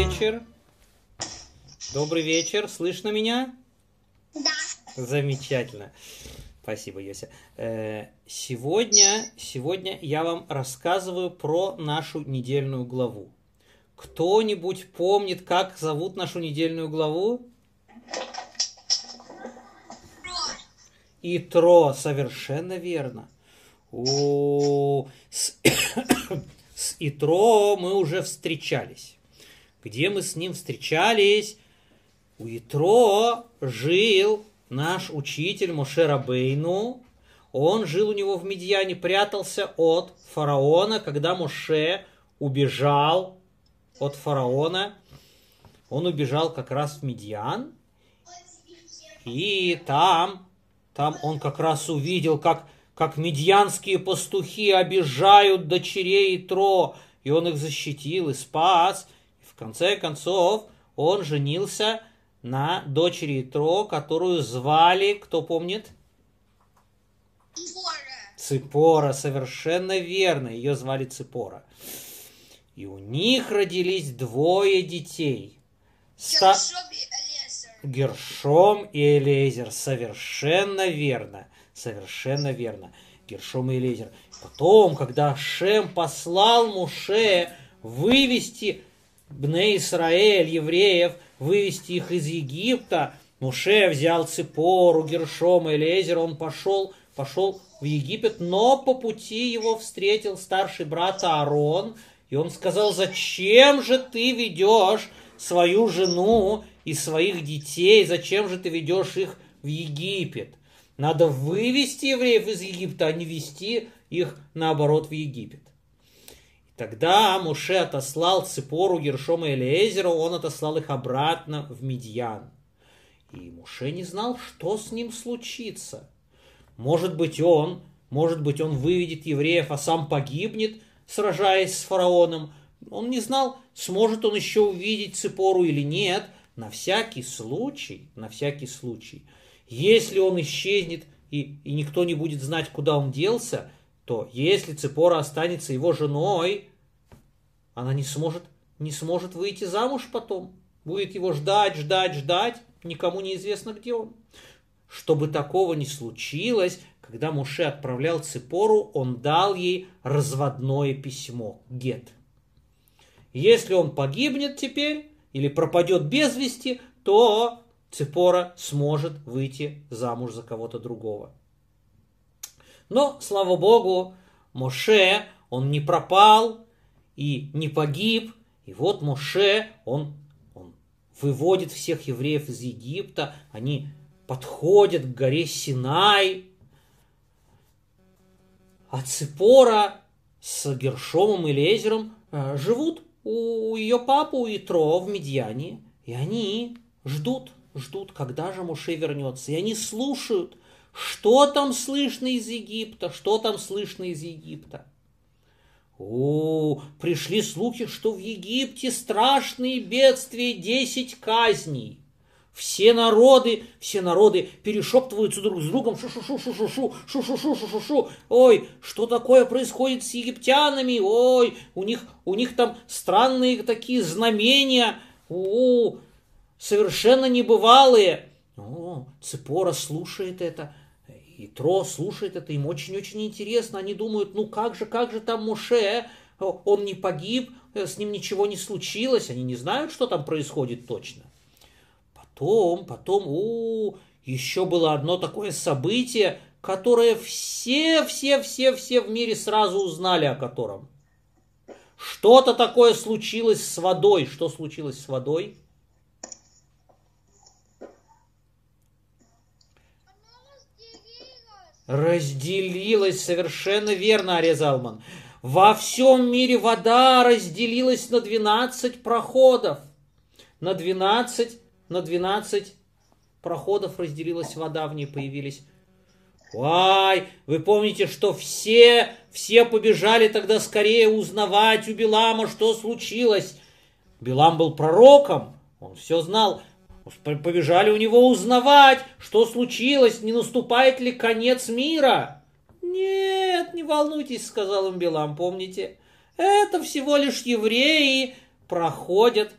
вечер. Добрый вечер. Слышно меня? Да. Замечательно. Спасибо, Йося. Э, Сегодня, сегодня я вам рассказываю про нашу недельную главу. Кто-нибудь помнит, как зовут нашу недельную главу? Итро, совершенно верно. О, с, с Итро мы уже встречались. Где мы с ним встречались? У Итро жил наш учитель Моше Бейну. Он жил у него в Медьяне, прятался от фараона, когда Моше убежал от фараона. Он убежал как раз в Медьян. И там, там он как раз увидел, как, как медьянские пастухи обижают дочерей Итро, и он их защитил и спас. Конце концов он женился на дочери Итро, которую звали, кто помнит? Ципора, совершенно верно, ее звали Ципора. И у них родились двое детей. Ста... Гершом и Элейзер, совершенно верно, совершенно верно. Гершом и Элейзер. Потом, когда Шем послал Муше вывести Бне Исраэль, евреев, вывести их из Египта, Муше взял Ципору, и Лезер, он пошел, пошел в Египет, но по пути его встретил старший брат Аарон, и он сказал, зачем же ты ведешь свою жену и своих детей, зачем же ты ведешь их в Египет? Надо вывести евреев из Египта, а не вести их наоборот в Египет. Тогда Муше отослал Ципору, Гершома и Элиезеру, он отослал их обратно в Медьян. И Муше не знал, что с ним случится. Может быть, он, может быть, он выведет евреев, а сам погибнет, сражаясь с фараоном. Он не знал, сможет он еще увидеть Ципору или нет. На всякий случай, на всякий случай, если он исчезнет и, и никто не будет знать, куда он делся, то если Ципора останется его женой, она не сможет, не сможет выйти замуж потом. Будет его ждать, ждать, ждать, никому не известно, где он. Чтобы такого не случилось, когда Муше отправлял Ципору, он дал ей разводное письмо, гет. Если он погибнет теперь или пропадет без вести, то Ципора сможет выйти замуж за кого-то другого. Но, слава Богу, Моше, он не пропал, и не погиб. И вот Моше, он, он выводит всех евреев из Египта, они подходят к горе Синай, а Ципора с Гершомом и Лезером э, живут у ее папы, у Итро в Медьяне, и они ждут, ждут, когда же Моше вернется. И они слушают, что там слышно из Египта, что там слышно из Египта. О, пришли слухи, что в Египте страшные бедствия, десять казней. Все народы, все народы перешептываются друг с другом, шу-шу-шу-шу-шу, шу-шу-шу-шу-шу-шу. Ой, что такое происходит с египтянами? Ой, у них, у них там странные такие знамения, о, совершенно небывалые. О, Цепора слушает это, и Тро слушает это, им очень-очень интересно. Они думают, ну как же, как же там Моше, он не погиб, с ним ничего не случилось. Они не знают, что там происходит точно. Потом, потом, у, еще было одно такое событие, которое все, все, все, все в мире сразу узнали о котором. Что-то такое случилось с водой. Что случилось с водой? Разделилась, совершенно верно, Арезалман. Во всем мире вода разделилась на 12 проходов. На 12, на 12 проходов разделилась вода, в ней появились. Ой, вы помните, что все, все побежали тогда скорее узнавать у Билама, что случилось. Билам был пророком, он все знал. Побежали у него узнавать, что случилось, не наступает ли конец мира. Нет, не волнуйтесь, сказал им Билам, помните, это всего лишь евреи проходят,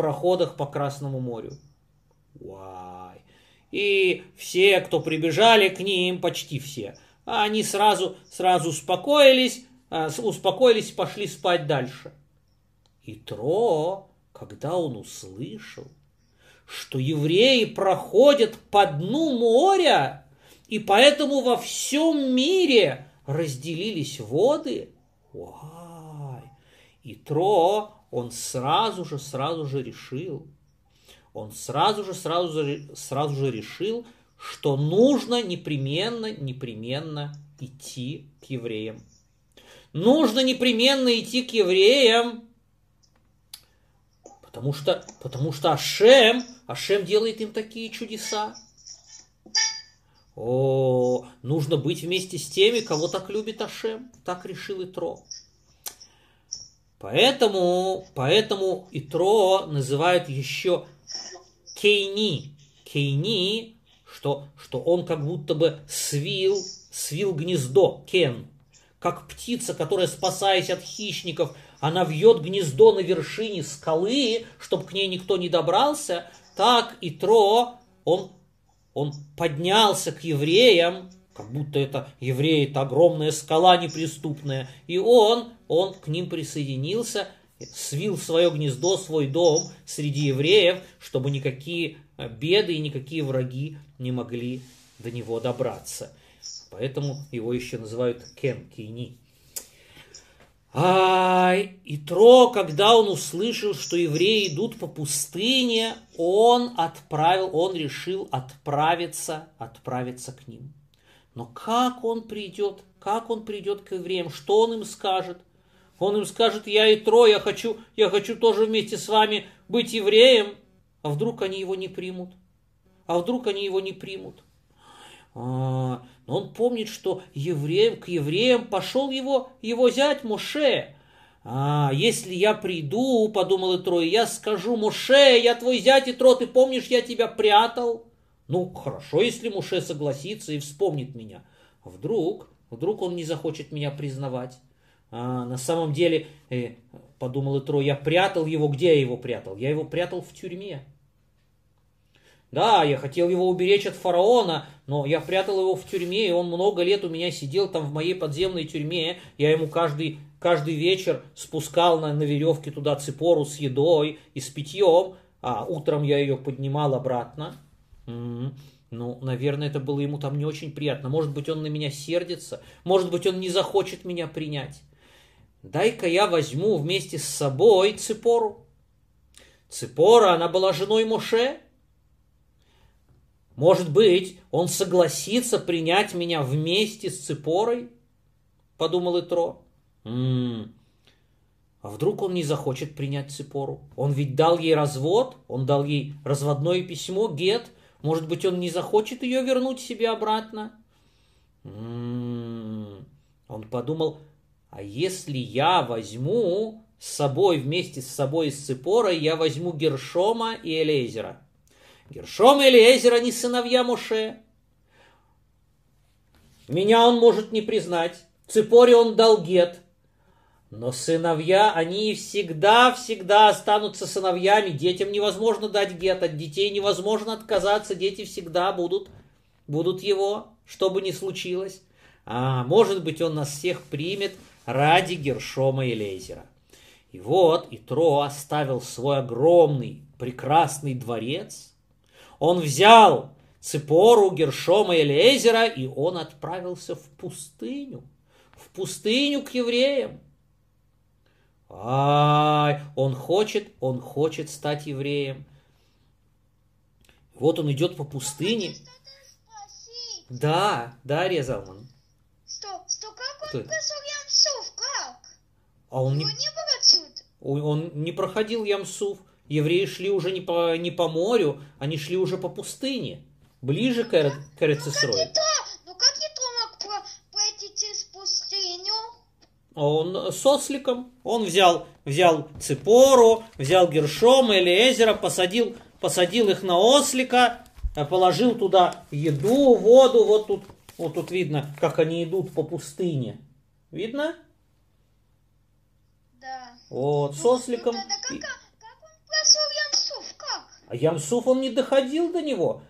проходах по Красному морю. Вай. И все, кто прибежали к ним, почти все, они сразу, сразу успокоились, а, успокоились и пошли спать дальше. И Тро, когда он услышал, что евреи проходят по дну моря, и поэтому во всем мире разделились воды, Вай. и Тро, он сразу же, сразу же решил, он сразу же, сразу же, сразу же решил, что нужно непременно, непременно идти к евреям. Нужно непременно идти к евреям, потому что, потому что Ашем, Ашем делает им такие чудеса. О, нужно быть вместе с теми, кого так любит Ашем. Так решил Итро. Поэтому, поэтому Итро называют еще Кейни. Кейни, что, что он как будто бы свил, свил гнездо, кен. Как птица, которая, спасаясь от хищников, она вьет гнездо на вершине скалы, чтобы к ней никто не добрался, так и Тро, он, он поднялся к евреям, как будто это евреи, это огромная скала неприступная, и он, он к ним присоединился – свил свое гнездо, свой дом среди евреев, чтобы никакие э, беды и никакие враги не могли до него добраться. Поэтому его еще называют Кен Кейни. А Итро, когда он услышал, что евреи идут по пустыне, он отправил, он решил отправиться, отправиться к ним. Но как он придет, как он придет к евреям, что он им скажет? Он им скажет, я и трое, я хочу, я хочу тоже вместе с вами быть евреем. А вдруг они его не примут? А вдруг они его не примут? А, но он помнит, что евреям, к евреям пошел его, его зять Моше. А, если я приду, подумал Итро, я скажу, Моше, я твой зять Итро, ты помнишь, я тебя прятал? Ну, хорошо, если Моше согласится и вспомнит меня. Вдруг, вдруг он не захочет меня признавать? А, на самом деле, э, подумал Итро, я прятал его, где я его прятал? Я его прятал в тюрьме. Да, я хотел его уберечь от фараона, но я прятал его в тюрьме, и он много лет у меня сидел там в моей подземной тюрьме. Я ему каждый, каждый вечер спускал на, на веревке туда цепору с едой и с питьем, а утром я ее поднимал обратно. М-м. Ну, наверное, это было ему там не очень приятно. Может быть, он на меня сердится, может быть, он не захочет меня принять дай-ка я возьму вместе с собой Ципору. Ципора, она была женой Моше. Может быть, он согласится принять меня вместе с Ципорой? Подумал Итро. М-м, а вдруг он не захочет принять Ципору? Он ведь дал ей развод, он дал ей разводное письмо, гет. Может быть, он не захочет ее вернуть себе обратно? М-м-м. Он подумал, а если я возьму с собой, вместе с собой с Ципорой, я возьму Гершома и Элейзера. Гершом и Элейзер, они сыновья Моше. Меня он может не признать. Ципоре он дал гет. Но сыновья, они всегда-всегда останутся сыновьями. Детям невозможно дать гет, от детей невозможно отказаться. Дети всегда будут, будут его, что бы ни случилось. А может быть, он нас всех примет – ради Гершома и Лейзера. И вот Итро оставил свой огромный, прекрасный дворец. Он взял Цепору, Гершома и Лейзера, и он отправился в пустыню. В пустыню к евреям. Ай, он хочет, он хочет стать евреем. Вот он идет по пустыне. Да, да, Резалман. Что, что, как он пошел Ямсув, как? А он не, Он не был отсюда. он не проходил Ямсув. Евреи шли уже не по, не по морю, они шли уже по пустыне, ближе к, Эре- к Эрецисрою. И то, ну как и то мог пройти через пустыню? Он с осликом, он взял, взял Ципору, взял Гершома или Эзера, посадил, посадил их на ослика, э, положил туда еду, воду, вот тут, вот тут видно, как они идут по пустыне. Видно? Да. Вот, с Ну, осликом. Ну, тогда как, И- как он прошел А Ямсуф он не доходил до него.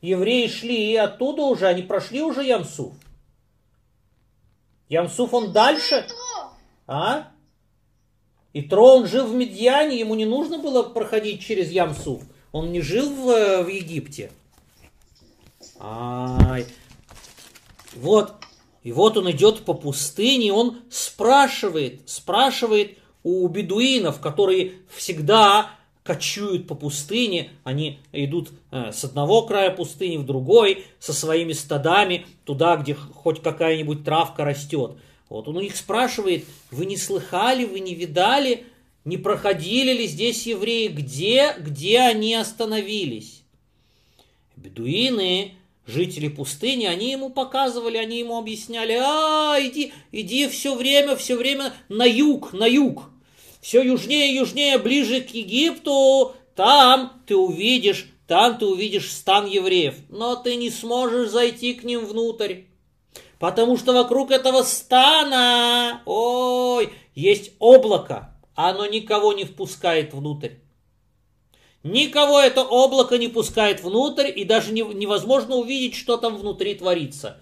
Евреи шли и оттуда уже, они прошли уже Ямсуф. Ямсуф он дальше. А? И Тро он жил в Медьяне, ему не нужно было проходить через Ямсуф. Он не жил в, в Египте. Ай. Вот. И вот он идет по пустыне, он спрашивает, спрашивает у бедуинов, которые всегда кочуют по пустыне, они идут э, с одного края пустыни в другой, со своими стадами, туда, где хоть какая-нибудь травка растет. Вот он у них спрашивает, вы не слыхали, вы не видали, не проходили ли здесь евреи, где, где они остановились? Бедуины жители пустыни, они ему показывали, они ему объясняли, а, иди, иди все время, все время на юг, на юг, все южнее, южнее, ближе к Египту, там ты увидишь, там ты увидишь стан евреев, но ты не сможешь зайти к ним внутрь, потому что вокруг этого стана, ой, есть облако, оно никого не впускает внутрь. Никого это облако не пускает внутрь, и даже невозможно увидеть, что там внутри творится.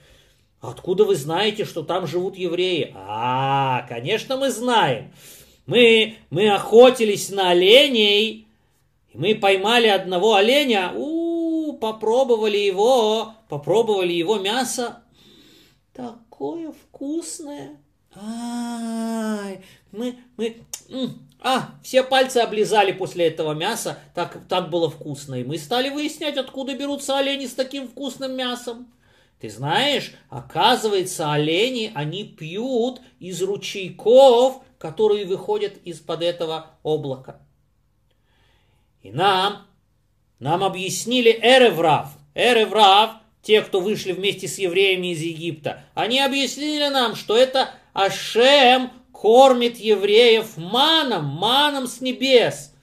Откуда вы знаете, что там живут евреи? А, конечно, мы знаем. Мы, мы охотились на оленей, и мы поймали одного оленя, у, -у попробовали его, попробовали его мясо. Такое вкусное. Ай, мы, мы, а, все пальцы облизали после этого мяса, так, так было вкусно. И мы стали выяснять, откуда берутся олени с таким вкусным мясом. Ты знаешь, оказывается, олени, они пьют из ручейков, которые выходят из-под этого облака. И нам, нам объяснили Эреврав. Эреврав, те, кто вышли вместе с евреями из Египта, они объяснили нам, что это Ашем кормит евреев маном, маном с небес.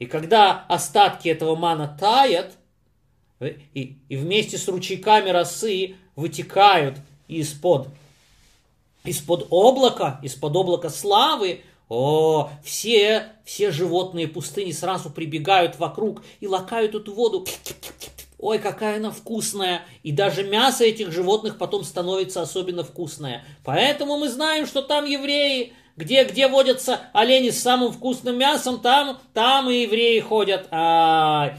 И когда остатки этого мана таят, и, и вместе с ручейками росы вытекают из-под из-под облака, из-под облака славы, о, все, все животные пустыни сразу прибегают вокруг и лакают эту воду ой, какая она вкусная, и даже мясо этих животных потом становится особенно вкусное. Поэтому мы знаем, что там евреи, где, где водятся олени с самым вкусным мясом, там, там и евреи ходят. А,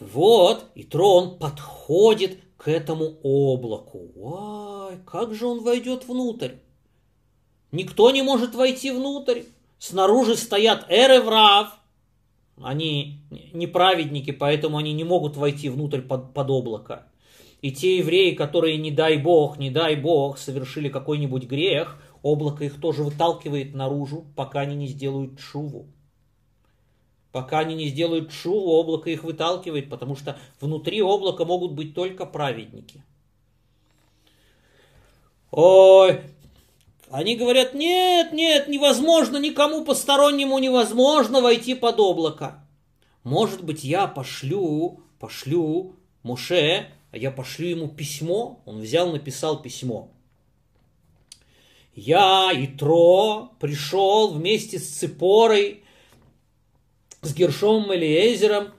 вот, и трон подходит к этому облаку. Ой, как же он войдет внутрь? Никто не может войти внутрь. Снаружи стоят Эреврав, они не праведники, поэтому они не могут войти внутрь под, под облако. И те евреи, которые, не дай бог, не дай бог, совершили какой-нибудь грех, облако их тоже выталкивает наружу, пока они не сделают шуву. Пока они не сделают шуву, облако их выталкивает, потому что внутри облака могут быть только праведники. Ой, они говорят, нет, нет, невозможно, никому постороннему невозможно войти под облако. Может быть, я пошлю, пошлю Муше, а я пошлю ему письмо. Он взял, написал письмо. Я, и Тро пришел вместе с Ципорой, с Гершом Элиезером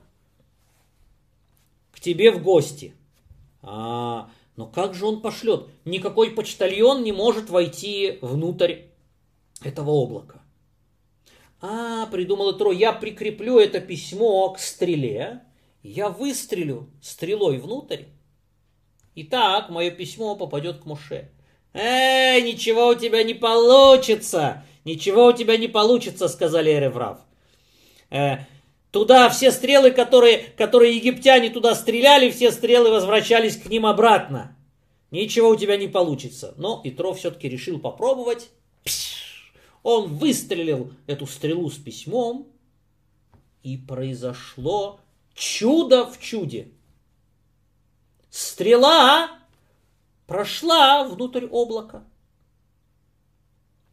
к тебе в гости. А, но как же он пошлет? Никакой почтальон не может войти внутрь этого облака. А, придумал Тро, я прикреплю это письмо к стреле, я выстрелю стрелой внутрь, и так мое письмо попадет к Муше. Эй, ничего у тебя не получится, ничего у тебя не получится, сказали Эреврав. Э, Туда все стрелы, которые, которые египтяне туда стреляли, все стрелы возвращались к ним обратно. Ничего у тебя не получится. Но Итро все-таки решил попробовать. Он выстрелил эту стрелу с письмом, и произошло чудо в чуде. Стрела прошла внутрь облака.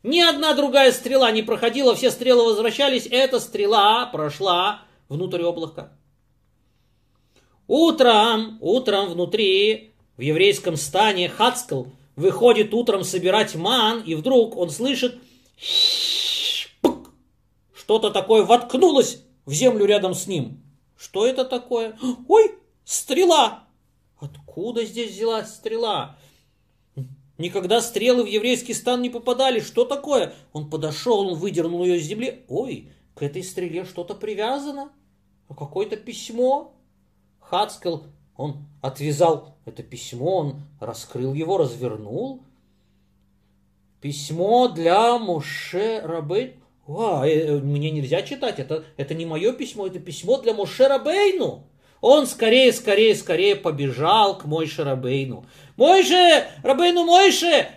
Ни одна другая стрела не проходила, все стрелы возвращались. Эта стрела прошла внутрь облака. Утром, утром внутри, в еврейском стане Хацкал выходит утром собирать ман, и вдруг он слышит, что-то такое воткнулось в землю рядом с ним. Что это такое? Ой, стрела! Откуда здесь взялась стрела? Никогда стрелы в еврейский стан не попадали. Что такое? Он подошел, он выдернул ее из земли. Ой, к этой стреле что-то привязано. Какое-то письмо. Хацкел, он отвязал это письмо, он раскрыл его, развернул. Письмо для Моше Рабейну. А, э, мне нельзя читать, это, это не мое письмо, это письмо для Моше Рабейну. Он скорее, скорее, скорее побежал к Мойше Рабейну. Мойше, Рабейну Мойше,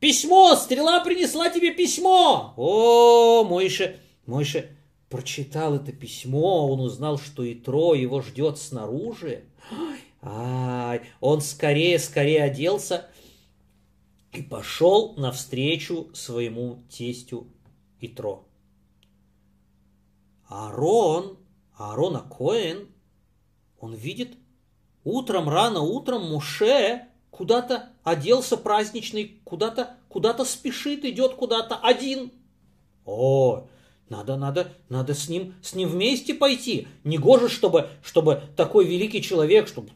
письмо, стрела принесла тебе письмо. О, Мойше, Мойше прочитал это письмо, он узнал, что Итро его ждет снаружи. Ай, он скорее, скорее оделся и пошел навстречу своему тестю Итро. Аарон, Аарона Коэн, он видит утром, рано утром Муше куда-то оделся праздничный, куда-то куда спешит, идет куда-то один. О, надо, надо, надо с ним, с ним вместе пойти. Негоже, чтобы, чтобы такой великий человек, чтобы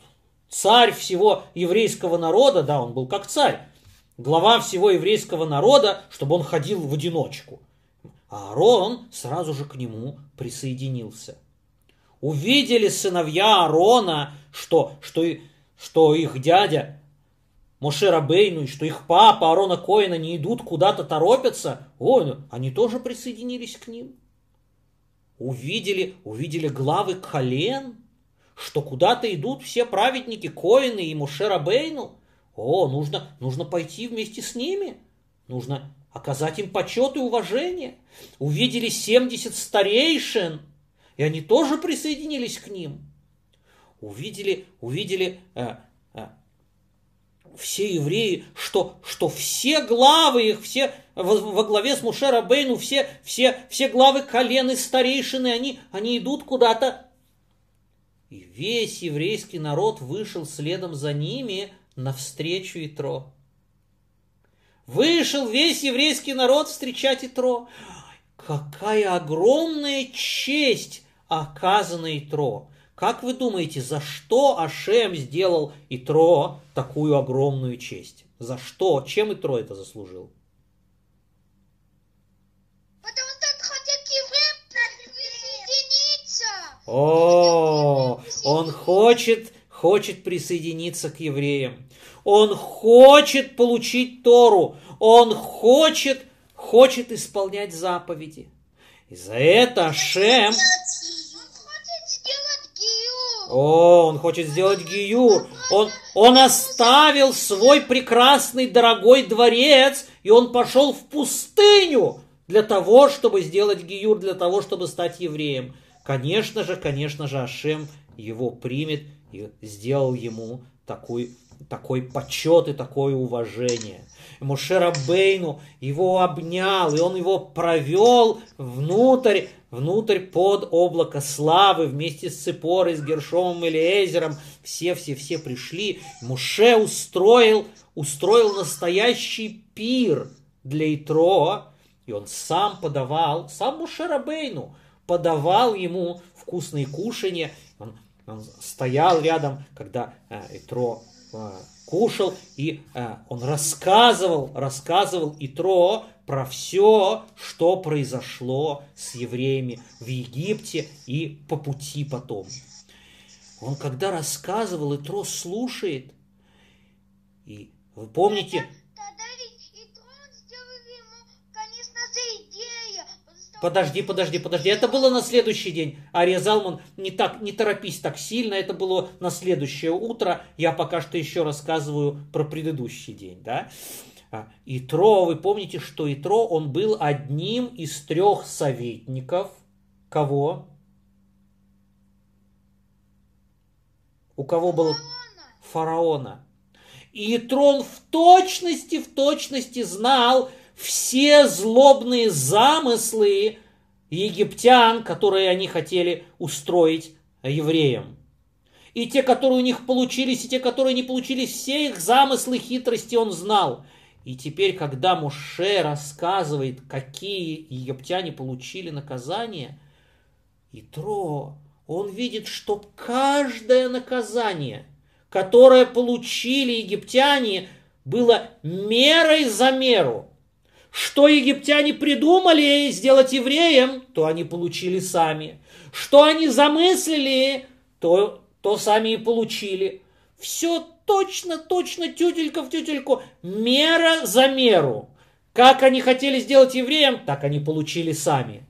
царь всего еврейского народа, да, он был как царь, глава всего еврейского народа, чтобы он ходил в одиночку. А Аарон сразу же к нему присоединился. Увидели сыновья Аарона, что, что, что их дядя Моше Рабейну, и что их папа Аарона Коина не идут куда-то торопятся, ой, они тоже присоединились к ним. Увидели, увидели главы колен, что куда-то идут все праведники Коины и Моше Рабейну. О, нужно, нужно пойти вместе с ними. Нужно оказать им почет и уважение. Увидели 70 старейшин, и они тоже присоединились к ним. Увидели, увидели э, э, все евреи, что, что все главы их, все во, во главе с Мушера Бейну, все, все, все главы колен и старейшины, они, они идут куда-то. И весь еврейский народ вышел следом за ними навстречу Итро. Вышел весь еврейский народ встречать Итро. Какая огромная честь оказана Итро. Как вы думаете, за что Ашем сделал Итро такую огромную честь? За что? Чем Итро это заслужил? Потому что он хотел к евреям присоединиться. О, он хочет, хочет присоединиться к евреям. Он хочет получить Тору. Он хочет, хочет исполнять заповеди. И за это Ашем... О, он хочет сделать гиюр. Он, он оставил свой прекрасный дорогой дворец, и он пошел в пустыню для того, чтобы сделать гиюр, для того, чтобы стать евреем. Конечно же, конечно же, Ашем его примет и сделал ему такой такой почет и такое уважение. И Мушера Бейну его обнял, и он его провел внутрь, внутрь под облако славы вместе с Ципорой, с Гершомом и Лезером. Все-все-все пришли. Муше устроил, устроил настоящий пир для Итро, и он сам подавал, сам Мушера Бейну подавал ему вкусные кушания. Он, он стоял рядом, когда э, Итро кушал, и а, он рассказывал, рассказывал Итро про все, что произошло с евреями в Египте и по пути потом. Он когда рассказывал, Итро слушает. И вы помните, Подожди, подожди, подожди. Это было на следующий день. Ария Залман, не, так, не торопись так сильно. Это было на следующее утро. Я пока что еще рассказываю про предыдущий день. Да? А, Итро, вы помните, что Итро, он был одним из трех советников. Кого? У кого был фараона. И Итрон в точности, в точности знал, все злобные замыслы египтян, которые они хотели устроить евреям. И те, которые у них получились, и те, которые не получились, все их замыслы, хитрости он знал. И теперь, когда Муше рассказывает, какие египтяне получили наказание, И Тро, он видит, что каждое наказание, которое получили египтяне, было мерой за меру. Что египтяне придумали сделать евреям, то они получили сами. Что они замыслили, то, то сами и получили. Все точно, точно, тютелька в тютельку, мера за меру. Как они хотели сделать евреям, так они получили сами.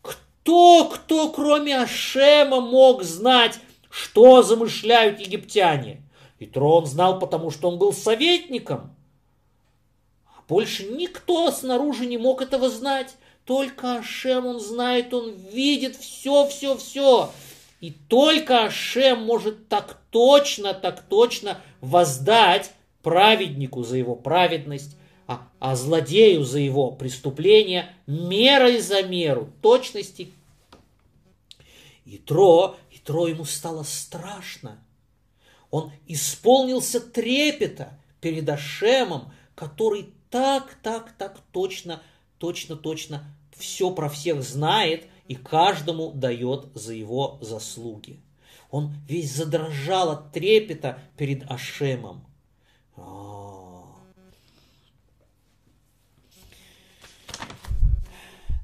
Кто, кто, кроме Ашема, мог знать, что замышляют египтяне? И Трон знал, потому что он был советником. Больше никто снаружи не мог этого знать. Только Ашем он знает, он видит все, все, все. И только Ашем может так точно, так точно воздать праведнику за его праведность, а, а злодею за его преступление мерой за меру, точности. И Тро, и Тро ему стало страшно. Он исполнился трепета перед Ашемом, который так, так, так точно, точно, точно все про всех знает и каждому дает за его заслуги. Он весь задрожал от трепета перед Ашемом. А.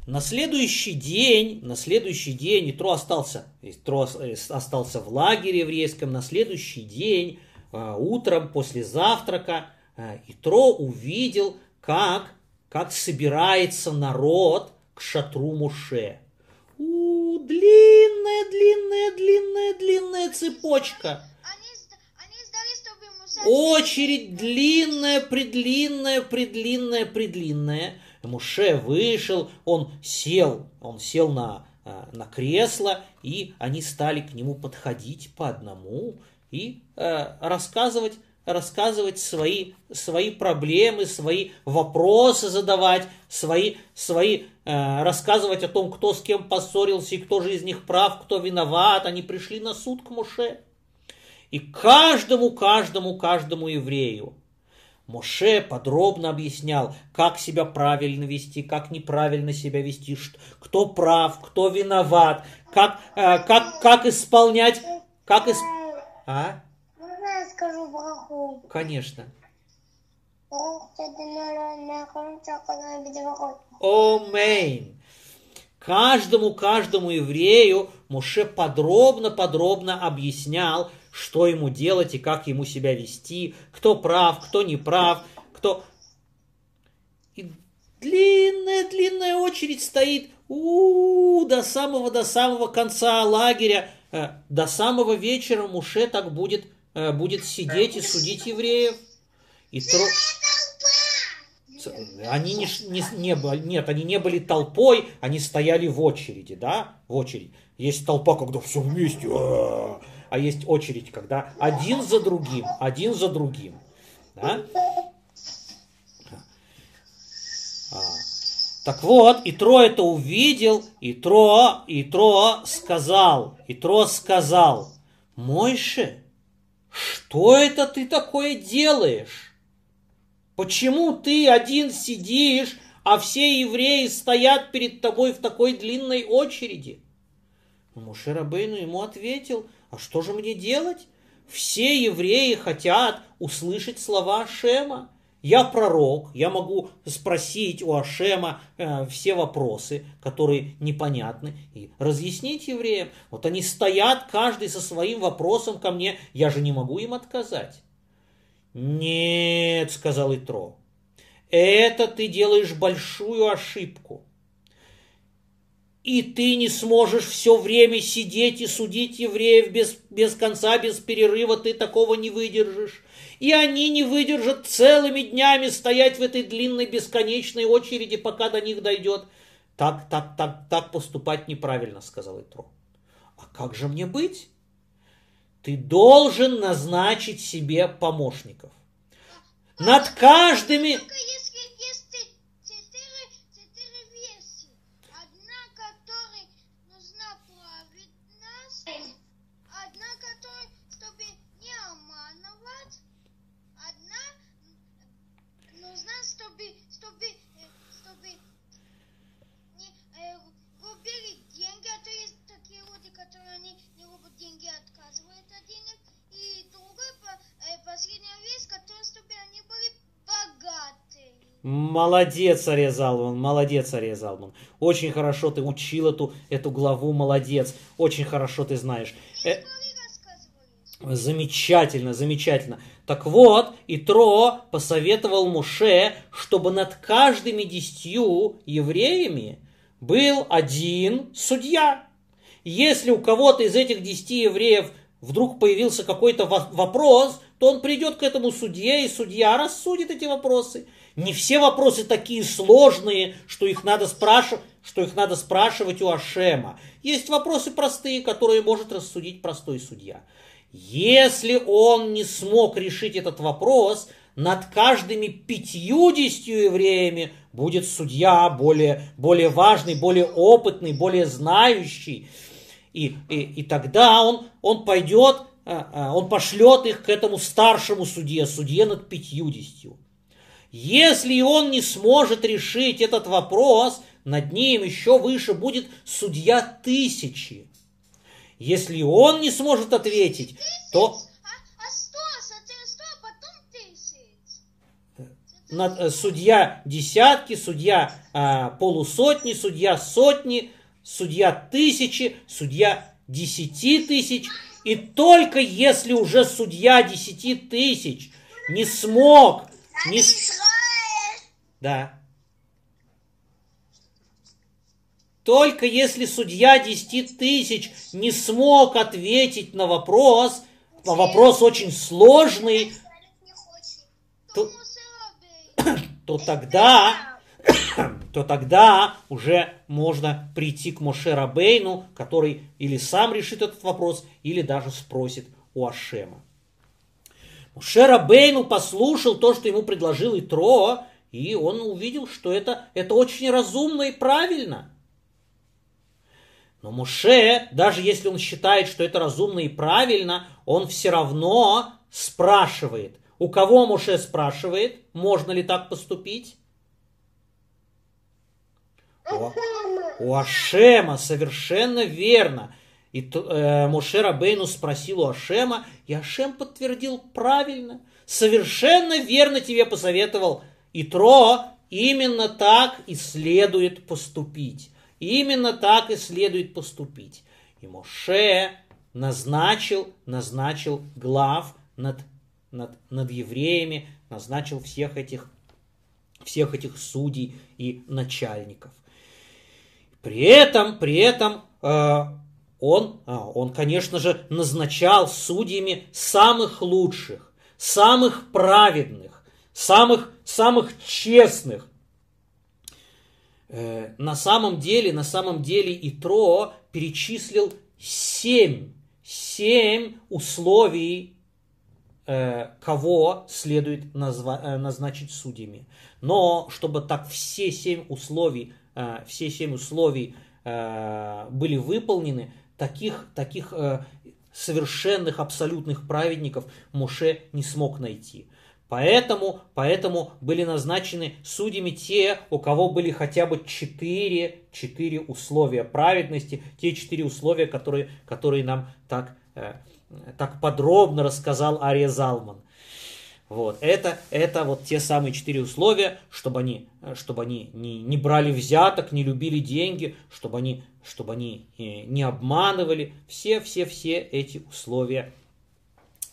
На следующий день, на следующий день Итро остался, Итро остался в лагере еврейском. На следующий день, а, утром после завтрака, Итро увидел, как, как собирается народ к шатру Муше. У, длинная, длинная, длинная, длинная цепочка. Очередь длинная, предлинная, предлинная, предлинная. Муше вышел, он сел, он сел на, э, на кресло, и они стали к нему подходить по одному и э, рассказывать рассказывать свои, свои проблемы, свои вопросы задавать, свои, свои, э, рассказывать о том, кто с кем поссорился и кто же из них прав, кто виноват. Они пришли на суд к Моше. И каждому, каждому, каждому еврею Моше подробно объяснял, как себя правильно вести, как неправильно себя вести, кто прав, кто виноват, как, э, как, как исполнять, как исп... А? Скажу браху? Конечно. О, Омейн. Каждому, каждому еврею Муше подробно-подробно объяснял, что ему делать и как ему себя вести, кто прав, кто не прав, кто... И длинная-длинная очередь стоит у, -у, -у до самого до самого конца лагеря, э, до самого вечера Муше так будет будет сидеть и судить евреев. И тро... Они не, не, не были, нет, они не были толпой, они стояли в очереди, да, в очередь. Есть толпа, когда все вместе, а, а есть очередь, когда один за другим, один за другим, да. А. Так вот, и Тро это увидел, и Тро, и Тро сказал, и Тро сказал, Мойше, что это ты такое делаешь? Почему ты один сидишь, а все евреи стоят перед тобой в такой длинной очереди? Муше Рабейну ему ответил, а что же мне делать? Все евреи хотят услышать слова Шема. Я пророк, я могу спросить у Ашема э, все вопросы, которые непонятны, и разъяснить евреям. Вот они стоят, каждый со своим вопросом ко мне, я же не могу им отказать. Нет, сказал Итро, это ты делаешь большую ошибку. И ты не сможешь все время сидеть и судить евреев без, без конца, без перерыва, ты такого не выдержишь и они не выдержат целыми днями стоять в этой длинной бесконечной очереди, пока до них дойдет. Так, так, так, так поступать неправильно, сказал Итро. А как же мне быть? Ты должен назначить себе помощников. Над каждыми... Молодец, Ария Залман, молодец, Ария Залман. Очень хорошо ты учил эту, эту главу, молодец. Очень хорошо ты знаешь. Э. Замечательно, замечательно. Так вот, Итро посоветовал Муше, чтобы над каждыми десятью евреями был один судья. Если у кого-то из этих десяти евреев вдруг появился какой-то во- вопрос, то он придет к этому судье, и судья рассудит эти вопросы. Не все вопросы такие сложные, что их надо спрашивать, что их надо спрашивать у Ашема. Есть вопросы простые, которые может рассудить простой судья. Если он не смог решить этот вопрос, над каждыми пятьюдесятью евреями будет судья более, более важный, более опытный, более знающий. И, и, и тогда он, он пойдет, а, а, он пошлет их к этому старшему судье, судье над пятьюдесятью. Если он не сможет решить этот вопрос, над ним еще выше будет судья тысячи. Если он не сможет ответить, то А, а сто, сто, потом тысяч. над- э, судья десятки, судья а, полусотни, судья сотни, судья тысячи, судья десяти тысяч. И только если уже судья десяти тысяч не смог, не... Да. Только если судья 10 тысяч не смог ответить на вопрос, а вопрос очень сложный. То- Рабейну. то тогда, то тогда уже можно прийти к Моше Рабейну, который или сам решит этот вопрос, или даже спросит у Ашема. Моше Рабейну послушал то, что ему предложил Итро, и он увидел, что это, это очень разумно и правильно. Но Муше, даже если он считает, что это разумно и правильно, он все равно спрашивает. У кого Муше спрашивает, можно ли так поступить? У, у Ашема, совершенно верно. И э, Моше Рабейну спросил у Ашема, и Ашем подтвердил правильно. Совершенно верно тебе посоветовал Итро, именно так и следует поступить. Именно так и следует поступить. И Моше назначил, назначил глав над, над, над евреями, назначил всех этих, всех этих судей и начальников. При этом, при этом э, он, а, он, конечно же, назначал судьями самых лучших, самых праведных, самых, самых честных. Э, на самом деле, на самом деле Итро перечислил семь, семь условий, э, кого следует назва- э, назначить судьями. Но чтобы так все семь условий, все семь условий были выполнены, таких, таких э, совершенных, абсолютных праведников Моше не смог найти. Поэтому, поэтому были назначены судьями те, у кого были хотя бы четыре, четыре условия праведности, те четыре условия, которые, которые нам так, э, так подробно рассказал Ария Залман. Вот. Это, это вот те самые четыре условия, чтобы они, э, чтобы они не, не брали взяток, не любили деньги, чтобы они, чтобы они э, не обманывали. Все, все, все эти условия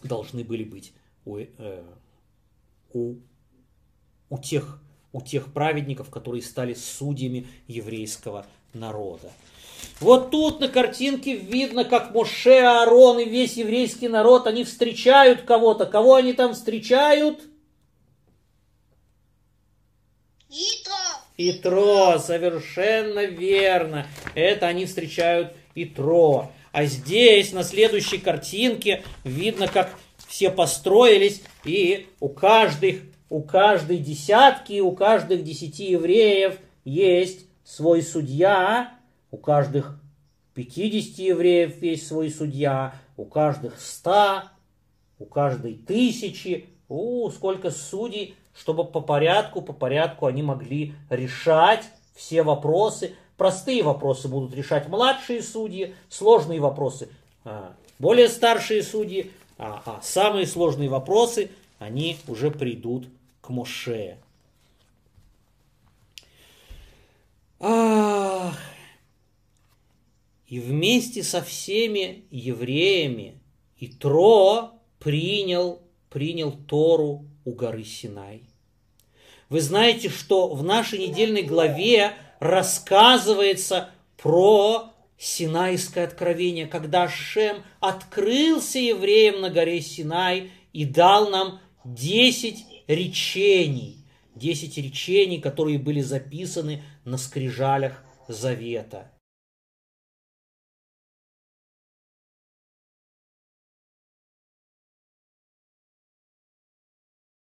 должны были быть у, э, у, у, тех, у тех праведников, которые стали судьями еврейского народа. Вот тут на картинке видно, как Моше, Аарон и весь еврейский народ, они встречают кого-то. Кого они там встречают? Итро. Итро, совершенно верно. Это они встречают Итро. А здесь, на следующей картинке, видно, как все построились, и у каждых, у каждой десятки, у каждых десяти евреев есть свой судья, у каждых 50 евреев есть свой судья, у каждых 100, у каждой тысячи, у сколько судей, чтобы по порядку, по порядку они могли решать все вопросы. Простые вопросы будут решать младшие судьи, сложные вопросы а, более старшие судьи, а, а самые сложные вопросы они уже придут к Моше. Ах! И вместе со всеми евреями Итро принял, принял Тору у горы Синай. Вы знаете, что в нашей недельной главе рассказывается про Синайское откровение, когда Шем открылся евреям на горе Синай и дал нам десять речений. Десять речений, которые были записаны на скрижалях Завета.